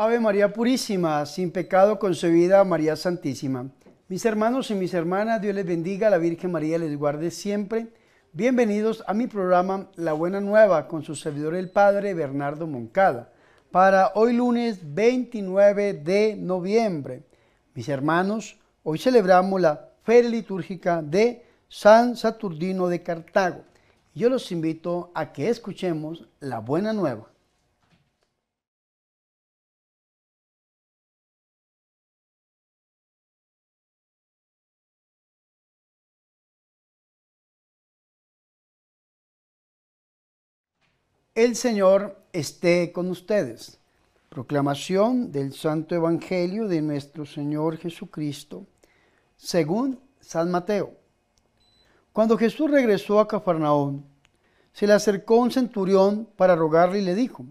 Ave María Purísima, sin pecado concebida, María Santísima. Mis hermanos y mis hermanas, Dios les bendiga, la Virgen María les guarde siempre. Bienvenidos a mi programa La Buena Nueva con su servidor el Padre Bernardo Moncada para hoy lunes 29 de noviembre. Mis hermanos, hoy celebramos la feria litúrgica de San Saturnino de Cartago. Yo los invito a que escuchemos la Buena Nueva. El Señor esté con ustedes. Proclamación del Santo Evangelio de nuestro Señor Jesucristo, según San Mateo. Cuando Jesús regresó a Cafarnaón, se le acercó un centurión para rogarle y le dijo,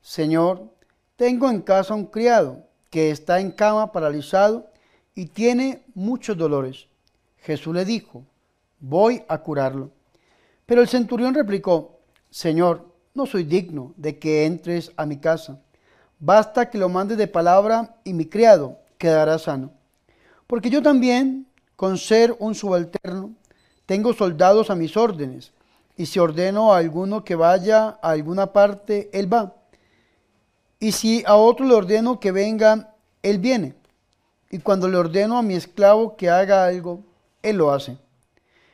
Señor, tengo en casa un criado que está en cama paralizado y tiene muchos dolores. Jesús le dijo, voy a curarlo. Pero el centurión replicó, Señor, no soy digno de que entres a mi casa. Basta que lo mandes de palabra y mi criado quedará sano. Porque yo también, con ser un subalterno, tengo soldados a mis órdenes, y si ordeno a alguno que vaya a alguna parte, él va. Y si a otro le ordeno que venga, él viene. Y cuando le ordeno a mi esclavo que haga algo, él lo hace.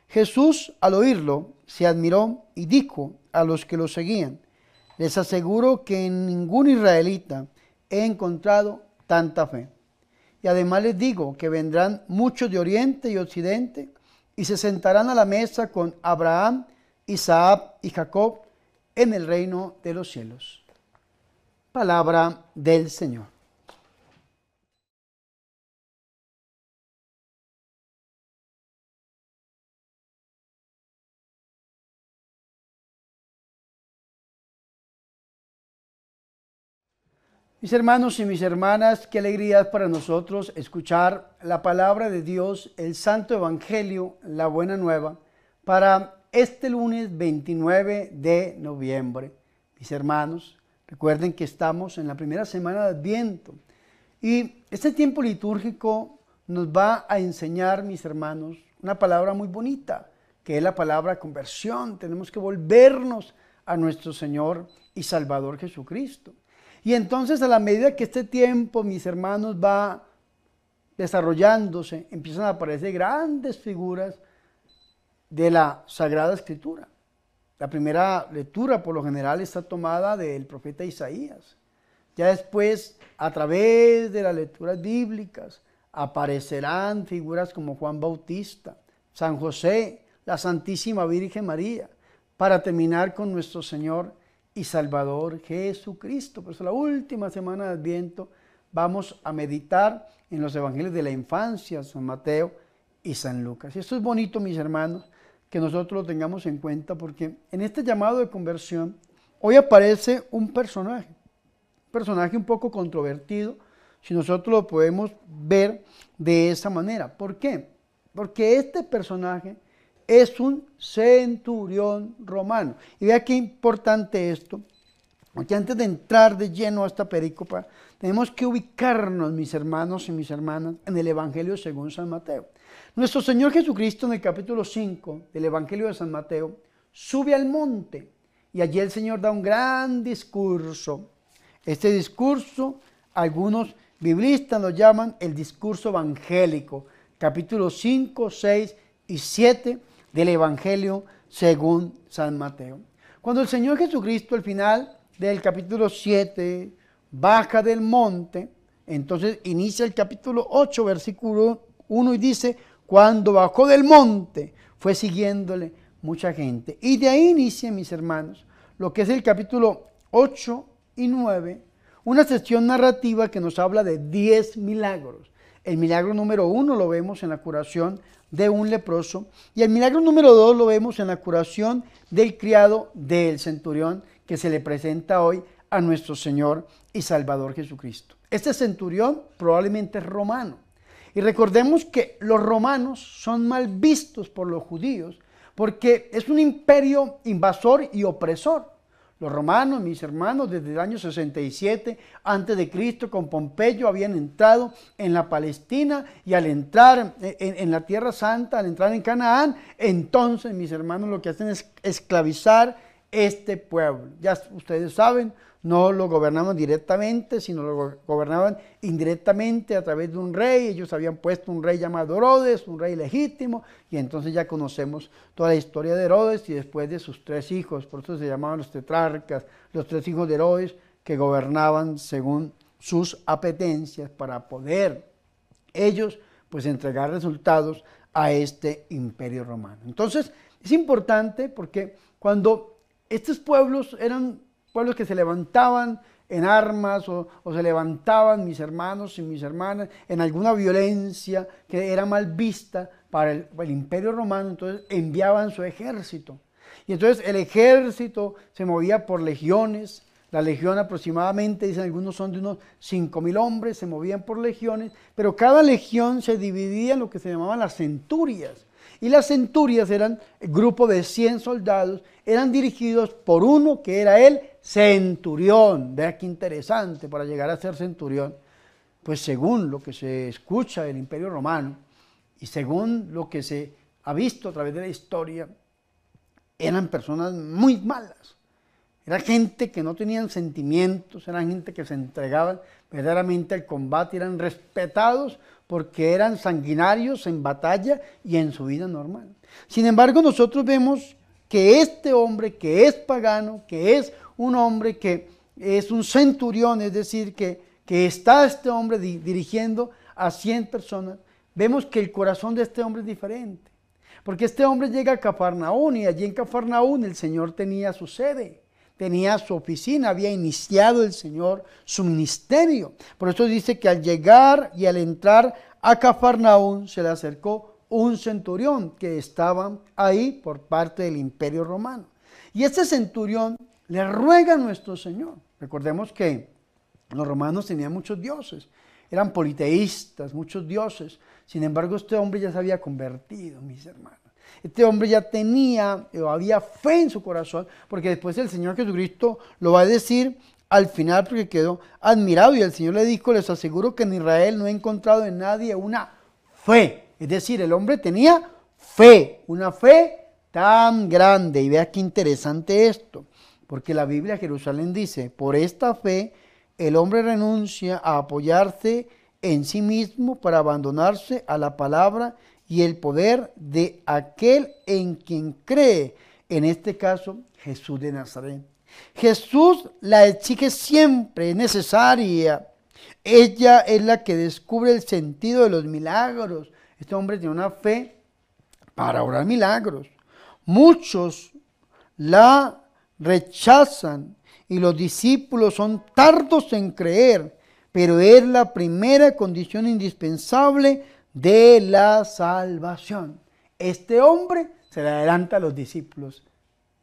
Jesús, al oírlo, se admiró y dijo a los que lo seguían, les aseguro que en ningún israelita he encontrado tanta fe. Y además les digo que vendrán muchos de oriente y occidente y se sentarán a la mesa con Abraham, Isaac y Jacob en el reino de los cielos. Palabra del Señor. Mis hermanos y mis hermanas, qué alegría para nosotros escuchar la palabra de Dios, el Santo Evangelio, la Buena Nueva, para este lunes 29 de noviembre. Mis hermanos, recuerden que estamos en la primera semana de Adviento y este tiempo litúrgico nos va a enseñar, mis hermanos, una palabra muy bonita, que es la palabra conversión. Tenemos que volvernos a nuestro Señor y Salvador Jesucristo. Y entonces a la medida que este tiempo, mis hermanos, va desarrollándose, empiezan a aparecer grandes figuras de la Sagrada Escritura. La primera lectura por lo general está tomada del profeta Isaías. Ya después, a través de las lecturas bíblicas, aparecerán figuras como Juan Bautista, San José, la Santísima Virgen María, para terminar con nuestro Señor y Salvador Jesucristo. Por eso la última semana de Adviento vamos a meditar en los evangelios de la infancia, San Mateo y San Lucas. Y esto es bonito, mis hermanos, que nosotros lo tengamos en cuenta porque en este llamado de conversión hoy aparece un personaje, un personaje un poco controvertido, si nosotros lo podemos ver de esa manera. ¿Por qué? Porque este personaje es un centurión romano. Y vea qué importante esto, porque antes de entrar de lleno a esta perícopa, tenemos que ubicarnos, mis hermanos y mis hermanas, en el Evangelio según San Mateo. Nuestro Señor Jesucristo en el capítulo 5 del Evangelio de San Mateo sube al monte y allí el Señor da un gran discurso. Este discurso, algunos biblistas lo llaman el discurso evangélico, capítulo 5, 6 y 7 del Evangelio según San Mateo. Cuando el Señor Jesucristo al final del capítulo 7 baja del monte, entonces inicia el capítulo 8, versículo 1 y dice, cuando bajó del monte fue siguiéndole mucha gente. Y de ahí inicia, mis hermanos, lo que es el capítulo 8 y 9, una sección narrativa que nos habla de 10 milagros. El milagro número 1 lo vemos en la curación de un leproso. Y el milagro número dos lo vemos en la curación del criado del centurión que se le presenta hoy a nuestro Señor y Salvador Jesucristo. Este centurión probablemente es romano. Y recordemos que los romanos son mal vistos por los judíos porque es un imperio invasor y opresor. Los romanos, mis hermanos, desde el año 67 antes de Cristo, con Pompeyo, habían entrado en la Palestina y al entrar en, la Tierra Santa, al entrar en Canaán, entonces, mis hermanos, lo que hacen es esclavizar este pueblo. Ya ustedes saben, no lo gobernaban directamente, sino lo gobernaban indirectamente a través de un rey. Ellos habían puesto un rey llamado Herodes, un rey legítimo, y entonces ya conocemos toda la historia de Herodes y después de sus tres hijos, por eso se llamaban los tetrarcas, los tres hijos de Herodes que gobernaban según sus apetencias para poder ellos pues entregar resultados a este imperio romano. Entonces es importante porque cuando estos pueblos eran pueblos que se levantaban en armas o, se levantaban mis hermanos y mis hermanas en alguna violencia que era mal vista para el, el, imperio romano, entonces enviaban su ejército. Y entonces el ejército se movía por legiones, la legión aproximadamente, dicen algunos, son de unos 5.000 hombres, se movían por legiones, pero cada legión se dividía en lo que se llamaban las centurias. Y las centurias eran grupo de 100 soldados, eran dirigidos por uno que era el centurión. Vea qué interesante para llegar a ser centurión. Pues según lo que se escucha del imperio romano y según lo que se ha visto a través de la historia, eran personas muy malas. Era gente que no tenían sentimientos, eran gente que se entregaban verdaderamente al combate, eran respetados porque eran sanguinarios en batalla y en su vida normal. Sin embargo, nosotros vemos que este hombre que es pagano, que es un hombre que es un centurión, es decir, que, que está este hombre dirigiendo a 100 personas, vemos que el corazón de este hombre es diferente. Porque este hombre llega a Cafarnaún y allí en Cafarnaún el Señor tenía su sede tenía su oficina, había iniciado el Señor su ministerio. Por eso dice que al llegar y al entrar a Cafarnaún se le acercó un centurión que estaba ahí por parte del imperio romano. Y este centurión le ruega a nuestro Señor. Recordemos que los romanos tenían muchos dioses, eran politeístas, muchos dioses. Sin embargo, este hombre ya se había convertido, mis hermanos. Este hombre ya tenía o había fe en su corazón, porque después el Señor Jesucristo lo va a decir al final porque quedó admirado y el Señor le dijo, les aseguro que en Israel no he encontrado en nadie una fe. Es decir, el hombre tenía fe, una fe tan grande. Y vea qué interesante esto, porque la Biblia Jerusalén dice, por esta fe el hombre renuncia a apoyarse en sí mismo para abandonarse a la palabra y el poder de aquel en quien cree, en este caso Jesús de Nazaret. Jesús la exige siempre, es necesaria. Ella es la que descubre el sentido de los milagros. Este hombre tiene una fe para orar milagros. Muchos la rechazan y los discípulos son tardos en creer, pero es la primera condición indispensable de la salvación. Este hombre se le adelanta a los discípulos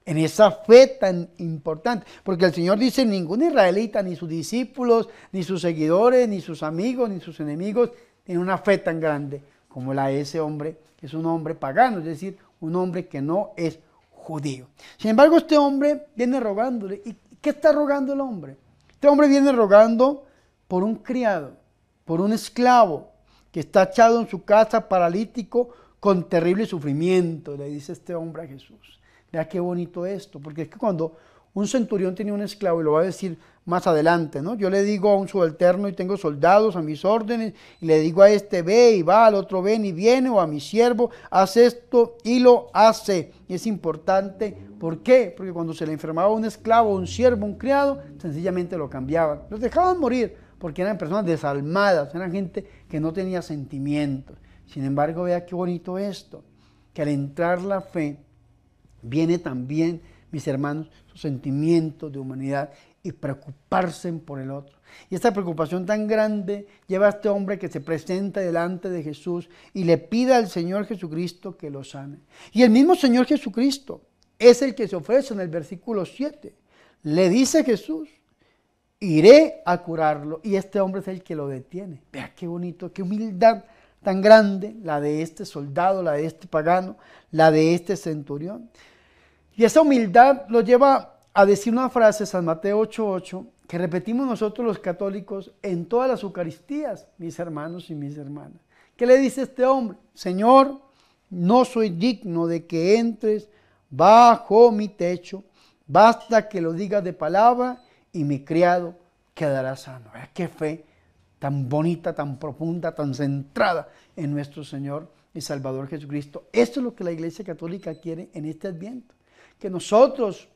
en esa fe tan importante, porque el Señor dice, ningún israelita, ni sus discípulos, ni sus seguidores, ni sus amigos, ni sus enemigos, tiene una fe tan grande como la de ese hombre, que es un hombre pagano, es decir, un hombre que no es judío. Sin embargo, este hombre viene rogándole. ¿Y qué está rogando el hombre? Este hombre viene rogando por un criado, por un esclavo, que está echado en su casa paralítico con terrible sufrimiento, le dice este hombre a Jesús. Vea qué bonito esto, porque es que cuando un centurión tenía un esclavo, y lo va a decir más adelante, ¿no? Yo le digo a un subalterno y tengo soldados a mis órdenes, y le digo a este ve y va, al otro ven y viene, o a mi siervo, hace esto y lo hace. Y es importante, ¿por qué? Porque cuando se le enfermaba un esclavo, un siervo, un criado, sencillamente lo cambiaban, los dejaban morir porque eran personas desalmadas, eran gente que no tenía sentimientos. Sin embargo, vea qué bonito esto, que al entrar la fe viene también, mis hermanos, su sentimiento de humanidad y preocuparse por el otro. Y esta preocupación tan grande lleva a este hombre que se presenta delante de Jesús y le pide al Señor Jesucristo que lo sane. Y el mismo Señor Jesucristo es el que se ofrece en el versículo 7. Le dice Jesús, iré a curarlo. Y este hombre es el que lo detiene. Vea qué bonito, qué humildad tan grande, la de este soldado, la de este pagano, la de este centurión. Y esa humildad lo lleva a decir una frase, San Mateo 8:8, que repetimos nosotros los católicos en todas las Eucaristías, mis hermanos y mis hermanas. ¿Qué le dice este hombre? Señor, no soy digno de que entres bajo mi techo, basta que lo digas de palabra y mi criado quedará sano. Qué fe tan bonita, tan profunda, tan centrada en nuestro Señor y Salvador Jesucristo. Esto es lo que la Iglesia Católica quiere en este Adviento. Que nosotros,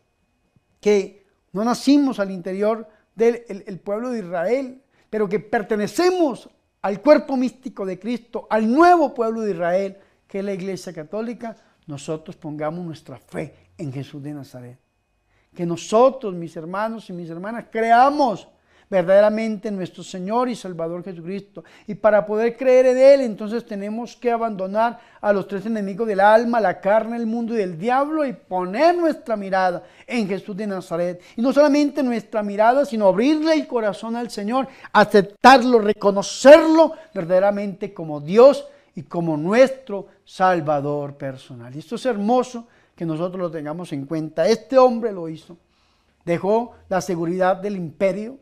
que no nacimos al interior del pueblo de Israel, pero que pertenecemos al cuerpo místico de Cristo, al nuevo pueblo de Israel, que es la Iglesia Católica, nosotros pongamos nuestra fe en Jesús de Nazaret. Que nosotros, mis hermanos y mis hermanas, creamos verdaderamente en nuestro Señor y Salvador Jesucristo. Y para poder creer en Él, entonces tenemos que abandonar a los tres enemigos del alma, la carne, el mundo y el diablo y poner nuestra mirada en Jesús de Nazaret. Y no solamente nuestra mirada, sino abrirle el corazón al Señor, aceptarlo, reconocerlo verdaderamente como Dios y como nuestro Salvador personal. Y esto es hermoso que nosotros lo tengamos en cuenta. Este hombre lo hizo. Dejó la seguridad del imperio,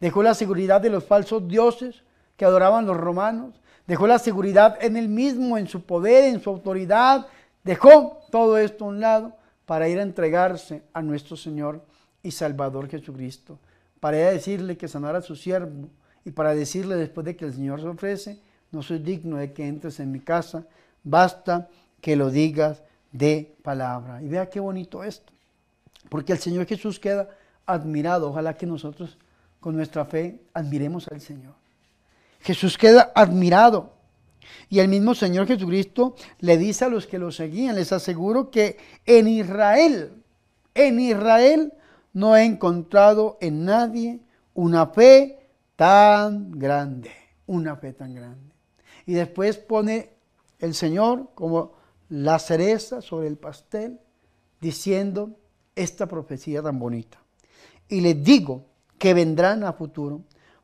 dejó la seguridad de los falsos dioses que adoraban los romanos, dejó la seguridad en él mismo, en su poder, en su autoridad, dejó todo esto a un lado para ir a entregarse a nuestro Señor y Salvador Jesucristo, para ir a decirle que sanara a su siervo y para decirle después de que el Señor se ofrece, no soy digno de que entres en mi casa, basta que lo digas de palabra. Y vea qué bonito esto, porque el Señor Jesús queda admirado, ojalá que nosotros con nuestra fe admiremos al Señor. Jesús queda admirado. Y el mismo Señor Jesucristo le dice a los que lo seguían, les aseguro que en Israel, en Israel no he encontrado en nadie una fe tan grande, una fe tan grande. Y después pone el Señor como la cereza sobre el pastel, diciendo esta profecía tan bonita. Y les digo que vendrán a futuro.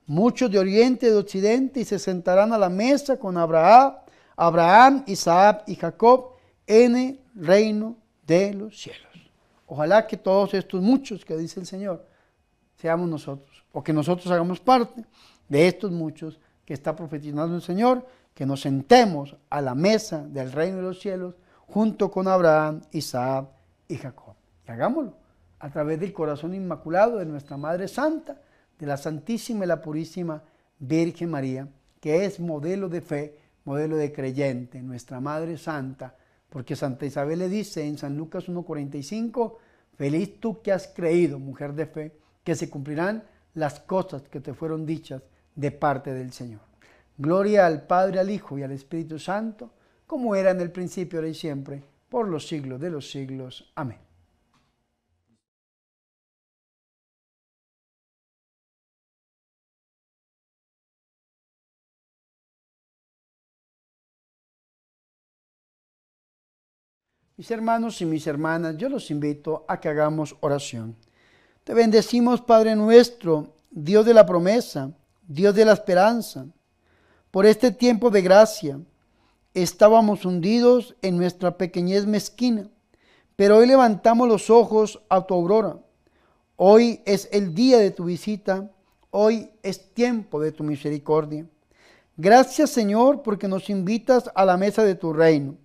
Muchos de oriente y de occidente y se sentarán a la mesa con Abraham, Abraham, Isaac y Jacob en el reino de los cielos. Ojalá que todos estos muchos que dice el Señor seamos nosotros, o que nosotros hagamos parte de estos muchos que está profetizando el Señor, que nos sentemos a la mesa del reino de los cielos junto con Abraham, Isaac y Jacob. Y hagámoslo a través del corazón inmaculado de nuestra Madre Santa, de la Santísima y la Purísima Virgen María, que es modelo de fe, modelo de creyente, nuestra Madre Santa, porque Santa Isabel le dice en San Lucas 1.45, feliz tú que has creído, mujer de fe, que se cumplirán las cosas que te fueron dichas de parte del Señor. Gloria al Padre, al Hijo y al Espíritu Santo, como era en el principio, ahora y siempre, por los siglos de los siglos. Amén. Mis hermanos y mis hermanas, yo los invito a que hagamos oración. Te bendecimos, Padre nuestro, Dios de la promesa, Dios de la esperanza, por este tiempo de gracia. Estábamos hundidos en nuestra pequeñez mezquina, pero hoy levantamos los ojos a tu aurora. Hoy es el día de tu visita, hoy es tiempo de tu misericordia. Gracias Señor porque nos invitas a la mesa de tu reino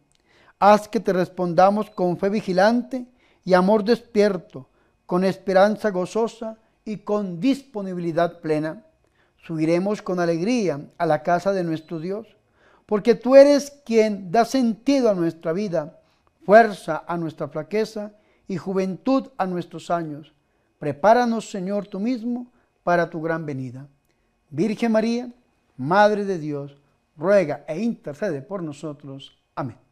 Haz que te respondamos con fe vigilante y amor despierto, con esperanza gozosa y con disponibilidad plena. Subiremos con alegría a la casa de nuestro Dios, porque tú eres quien da sentido a nuestra vida, fuerza a nuestra flaqueza y juventud a nuestros años. Prepáranos, Señor, tú mismo para tu gran venida. Virgen María, Madre de Dios, ruega e intercede por nosotros. Amén.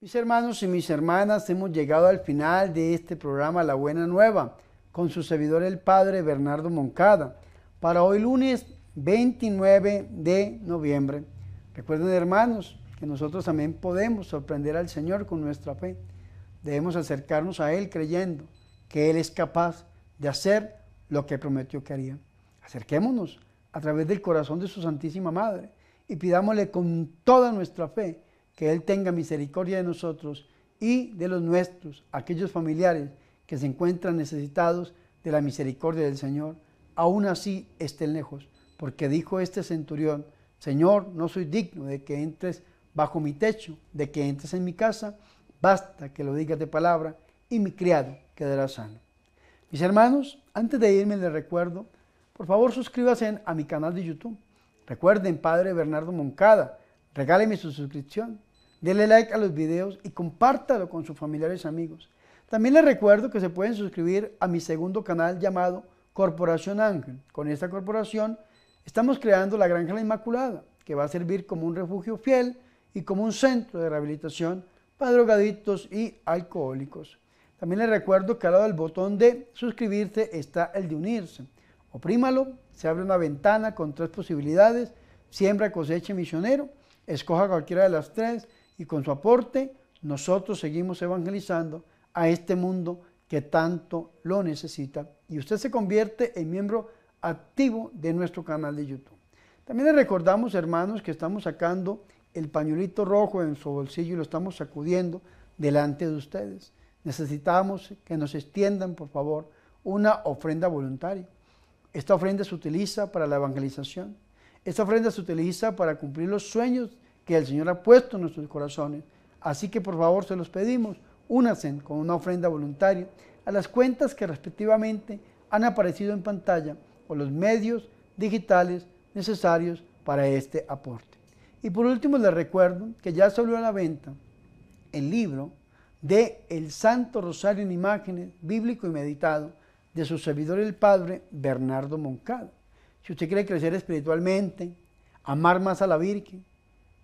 Mis hermanos y mis hermanas, hemos llegado al final de este programa La Buena Nueva con su servidor el Padre Bernardo Moncada para hoy lunes 29 de noviembre. Recuerden hermanos que nosotros también podemos sorprender al Señor con nuestra fe. Debemos acercarnos a Él creyendo que Él es capaz de hacer lo que prometió que haría. Acerquémonos a través del corazón de su Santísima Madre y pidámosle con toda nuestra fe que Él tenga misericordia de nosotros y de los nuestros, aquellos familiares que se encuentran necesitados de la misericordia del Señor, aún así estén lejos, porque dijo este centurión, Señor, no soy digno de que entres bajo mi techo, de que entres en mi casa, basta que lo digas de palabra y mi criado quedará sano. Mis hermanos, antes de irme les recuerdo, por favor suscríbanse a mi canal de YouTube. Recuerden, Padre Bernardo Moncada, regáleme su suscripción, denle like a los videos y compártalo con sus familiares y amigos. También les recuerdo que se pueden suscribir a mi segundo canal llamado Corporación Ángel. Con esta corporación estamos creando la Granja La Inmaculada, que va a servir como un refugio fiel y como un centro de rehabilitación para drogadictos y alcohólicos. También les recuerdo que al lado del botón de suscribirse está el de unirse. Oprímalo, se abre una ventana con tres posibilidades, siembra, cosecha misionero, escoja cualquiera de las tres y con su aporte nosotros seguimos evangelizando a este mundo que tanto lo necesita y usted se convierte en miembro activo de nuestro canal de YouTube. También le recordamos, hermanos, que estamos sacando el pañuelito rojo en su bolsillo y lo estamos sacudiendo delante de ustedes. Necesitamos que nos extiendan, por favor, una ofrenda voluntaria. Esta ofrenda se utiliza para la evangelización. Esta ofrenda se utiliza para cumplir los sueños que el Señor ha puesto en nuestros corazones. Así que por favor se los pedimos, únanse con una ofrenda voluntaria a las cuentas que respectivamente han aparecido en pantalla o los medios digitales necesarios para este aporte. Y por último les recuerdo que ya salió a la venta el libro de El Santo Rosario en Imágenes, bíblico y meditado, de su servidor el Padre Bernardo Moncada. Si usted quiere crecer espiritualmente, amar más a la Virgen,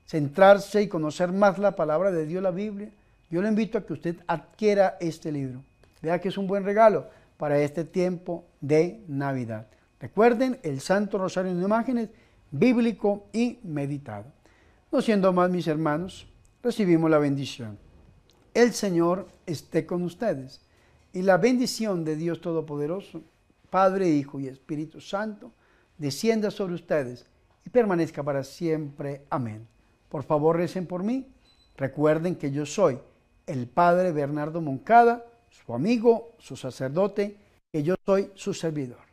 centrarse y conocer más la palabra de Dios, la Biblia, yo le invito a que usted adquiera este libro. Vea que es un buen regalo para este tiempo de Navidad. Recuerden el Santo Rosario en Imágenes, bíblico y meditado. No siendo más, mis hermanos, recibimos la bendición. El Señor esté con ustedes y la bendición de Dios Todopoderoso, Padre, Hijo y Espíritu Santo, descienda sobre ustedes y permanezca para siempre. Amén. Por favor, recen por mí. Recuerden que yo soy el Padre Bernardo Moncada, su amigo, su sacerdote, que yo soy su servidor.